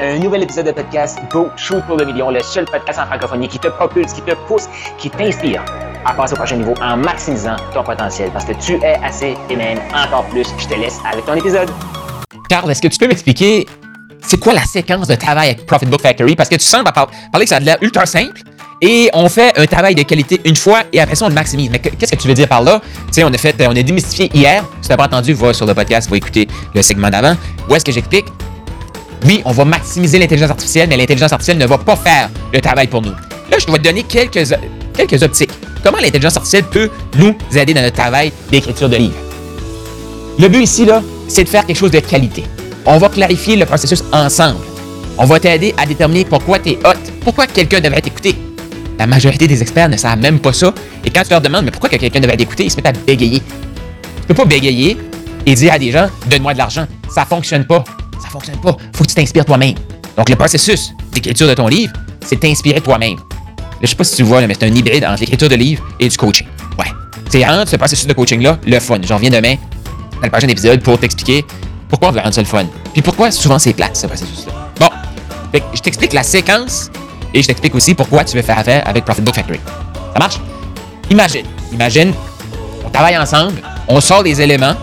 Un nouvel épisode de podcast Go Shoot pour le million, le seul podcast en francophonie qui te propulse, qui te pousse, qui t'inspire à passer au prochain niveau en maximisant ton potentiel parce que tu es assez et même encore plus. Je te laisse avec ton épisode. Carl, est-ce que tu peux m'expliquer c'est quoi la séquence de travail avec Profit Book Factory? Parce que tu sembles parler que ça a l'air ultra simple et on fait un travail de qualité une fois et après ça on le maximise. Mais qu'est-ce que tu veux dire par là? Tu sais, on a fait, on a démystifié hier. Si tu n'as pas entendu, va sur le podcast, va écouter le segment d'avant. Où est-ce que j'explique? Oui, on va maximiser l'intelligence artificielle, mais l'intelligence artificielle ne va pas faire le travail pour nous. Là, je dois te donner quelques, quelques optiques. Comment l'intelligence artificielle peut nous aider dans notre travail d'écriture de livres? Le but ici, là, c'est de faire quelque chose de qualité. On va clarifier le processus ensemble. On va t'aider à déterminer pourquoi tu es hot, pourquoi quelqu'un devrait t'écouter. La majorité des experts ne savent même pas ça. Et quand tu leur demandes, mais pourquoi quelqu'un devrait t'écouter, ils se mettent à bégayer. Tu peux pas bégayer et dire à des gens, donne-moi de l'argent. Ça fonctionne pas fonctionne pas. Faut que tu t'inspires toi-même. Donc, le processus d'écriture de ton livre, c'est t'inspirer toi-même. Je sais pas si tu vois, mais c'est un hybride entre l'écriture de livre et du coaching. Ouais. C'est entre ce processus de coaching-là, le fun. J'en reviens demain dans le prochain épisode pour t'expliquer pourquoi on veut rendre ça le fun. Puis pourquoi souvent c'est plate, ce processus-là. Bon. je t'explique la séquence et je t'explique aussi pourquoi tu veux faire affaire avec Profit Book Factory. Ça marche? Imagine, imagine, on travaille ensemble, on sort des éléments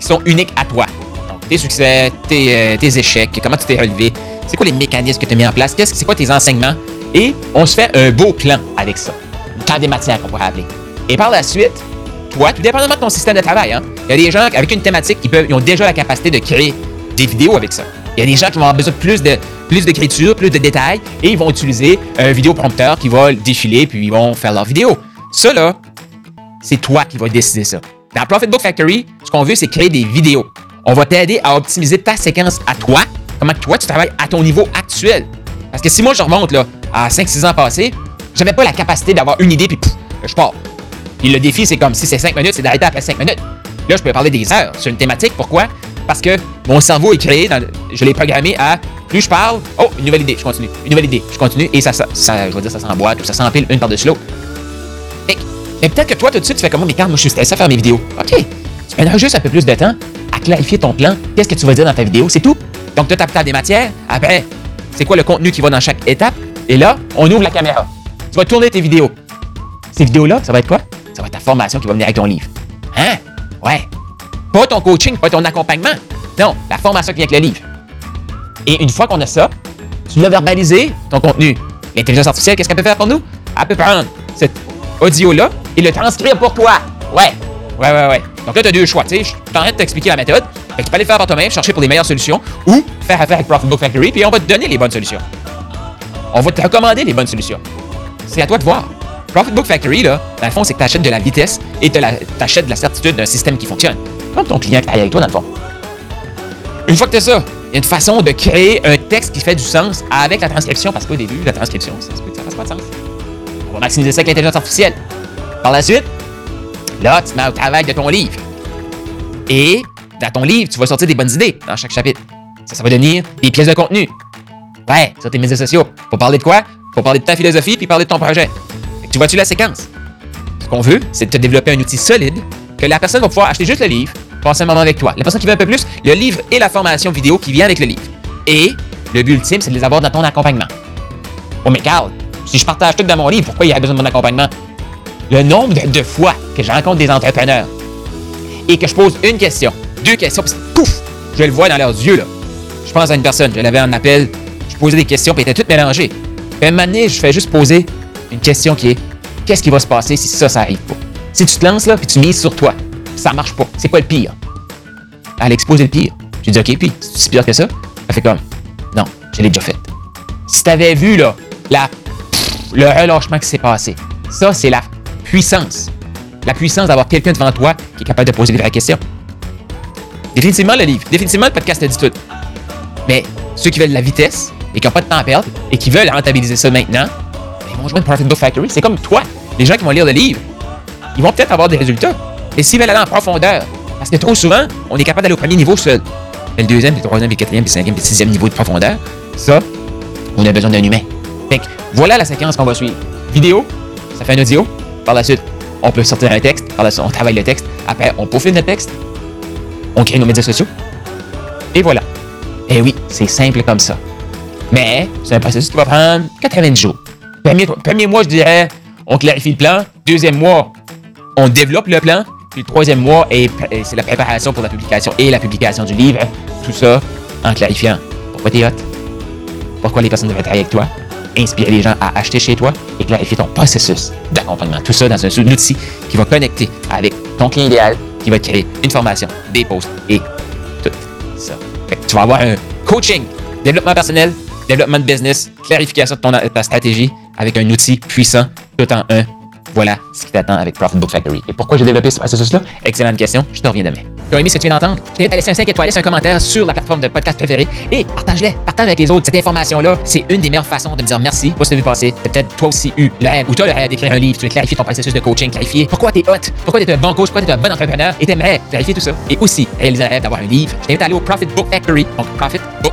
qui sont uniques à toi tes succès, euh, tes, échecs, comment tu t'es relevé, c'est quoi les mécanismes que tu as mis en place, qu'est-ce, c'est quoi tes enseignements, et on se fait un beau plan avec ça. Tant des matières qu'on pourrait appeler. Et par la suite, toi, tout dépendamment de ton système de travail, hein, il y a des gens avec une thématique qui peuvent, ils ont déjà la capacité de créer des vidéos avec ça. Il y a des gens qui vont avoir besoin de plus de plus d'écriture, plus de détails, et ils vont utiliser un vidéoprompteur qui va défiler, puis ils vont faire leur vidéo. Ça, là, c'est toi qui vas décider ça. Dans Profit Book Factory, ce qu'on veut, c'est créer des vidéos. On va t'aider à optimiser ta séquence à toi, comment toi tu travailles à ton niveau actuel. Parce que si moi je remonte là, à 5-6 ans passés, j'avais pas la capacité d'avoir une idée puis je pars. Puis le défi, c'est comme si c'est 5 minutes, c'est d'arrêter après 5 minutes. Là, je peux parler des heures sur une thématique. Pourquoi? Parce que mon cerveau est créé, je l'ai programmé à plus je parle, oh, une nouvelle idée, je continue. Une nouvelle idée, je continue. Et ça, ça, je veux dire, ça s'emboîte ou ça s'empile une par-dessus l'autre. Mais peut-être que toi, tout de suite, tu fais comme mais quand moi, je suis stressé à faire mes vidéos. OK. Tu prendras juste un peu plus de temps clarifier ton plan. Qu'est-ce que tu vas dire dans ta vidéo? C'est tout. Donc, tu as des matières. Après, c'est quoi le contenu qui va dans chaque étape? Et là, on ouvre la caméra. Tu vas tourner tes vidéos. Ces vidéos-là, ça va être quoi? Ça va être ta formation qui va venir avec ton livre. Hein? Ouais. Pas ton coaching, pas ton accompagnement. Non, la formation qui vient avec le livre. Et une fois qu'on a ça, tu l'as verbalisé, ton contenu. L'intelligence artificielle, qu'est-ce qu'elle peut faire pour nous? Elle peut prendre cet audio-là et le transcrire pour toi. Ouais. Ouais, ouais, ouais. Donc là, tu as deux choix. Tu sais, je t'arrête de t'expliquer la méthode. Tu peux aller faire par toi-même, chercher pour les meilleures solutions ou faire affaire avec Profit Book Factory, puis on va te donner les bonnes solutions. On va te recommander les bonnes solutions. C'est à toi de voir. Profit Book Factory, là, dans le fond, c'est que tu achètes de la vitesse et tu achètes de la certitude d'un système qui fonctionne. Comme ton client qui travaille avec toi, dans le fond. Une fois que tu as ça, il y a une façon de créer un texte qui fait du sens avec la transcription, parce qu'au début, la transcription, ça que ça fasse pas de sens. On va maximiser ça avec l'intelligence artificielle. Par la suite, Là, tu mets au travail de ton livre. Et dans ton livre, tu vas sortir des bonnes idées dans chaque chapitre. Ça, ça va devenir des pièces de contenu. Ouais, sur tes médias sociaux. Faut parler de quoi? Faut parler de ta philosophie puis parler de ton projet. tu vois-tu la séquence? Ce qu'on veut, c'est de te développer un outil solide que la personne va pouvoir acheter juste le livre, passer un moment avec toi. La personne qui veut un peu plus, le livre et la formation vidéo qui vient avec le livre. Et le but ultime, c'est de les avoir dans ton accompagnement. Oh, mais Carl, si je partage tout dans mon livre, pourquoi il y a besoin de mon accompagnement? Le nombre de, fois que je rencontre des entrepreneurs et que je pose une question, deux questions, puis pouf, je le vois dans leurs yeux, là. Je pense à une personne, je l'avais en appel, je posais des questions, puis elles étaient toutes mélangées. Puis à un moment donné, je fais juste poser une question qui est qu'est-ce qui va se passer si ça, ça arrive pas? Si tu te lances là, puis tu mises sur toi, ça marche pas, c'est quoi le pire? Elle exposé le pire. Je dis, OK, puis, c'est pire que ça? Elle fait comme, non, je l'ai déjà fait. Si tu avais vu, là, la, le relâchement qui s'est passé, ça, c'est la puissance. La puissance d'avoir quelqu'un devant toi qui est capable de poser des vraies questions. Définitivement le livre, définitivement le podcast dit tout. Mais ceux qui veulent la vitesse et qui n'ont pas de temps à perdre et qui veulent rentabiliser ça maintenant, ben, ils vont joindre Profit Factory. C'est comme toi. Les gens qui vont lire le livre, ils vont peut-être avoir des résultats. Et s'ils veulent aller en profondeur, parce que trop souvent, on est capable d'aller au premier niveau seul. Mais le deuxième, le troisième, le quatrième, le cinquième, le sixième niveau de profondeur, ça, on a besoin d'un humain. Fait voilà la séquence qu'on va suivre. Vidéo, ça fait un audio, par la suite, on peut sortir un texte. Par la suite, on travaille le texte. Après, on peaufine le texte. On crée nos médias sociaux. Et voilà. Et oui, c'est simple comme ça. Mais c'est un processus qui va prendre 90 jours. Premier, mois, je dirais, on clarifie le plan. Deuxième mois, on développe le plan. Puis le troisième mois, c'est la préparation pour la publication et la publication du livre. Tout ça en clarifiant pourquoi t'es hot, pourquoi les personnes devraient travailler avec toi, inspirer les gens à acheter chez toi et clarifier ton processus d'accompagnement. Tout ça dans un outil qui va connecter avec ton client idéal, qui va te créer une formation, des posts et tout ça. tu vas avoir un coaching, développement personnel, développement de business, clarification de ta stratégie avec un outil puissant tout en un voilà ce qui t'attend avec Profit Book Factory. Et pourquoi j'ai développé ce processus-là? Excellente question, je te reviens demain. Tu as aimé ce que tu viens d'entendre? Je t'invite à laisser un 5 étoiles, laisse un commentaire sur la plateforme de podcast préférée et partage-les, partage avec les autres. Cette information-là, c'est une des meilleures façons de me dire merci pour ce que tu as passer. Peut-être toi aussi eu le rêve ou toi le rêve d'écrire un livre, tu veux clarifier ton processus de coaching, clarifier pourquoi tu es hot, pourquoi tu es un bon coach, pourquoi tu es un bon entrepreneur? Et t'aimerais clarifier tout ça. Et aussi réaliser le rêve d'avoir un livre. Je t'invite à aller au Profit Book Factory, donc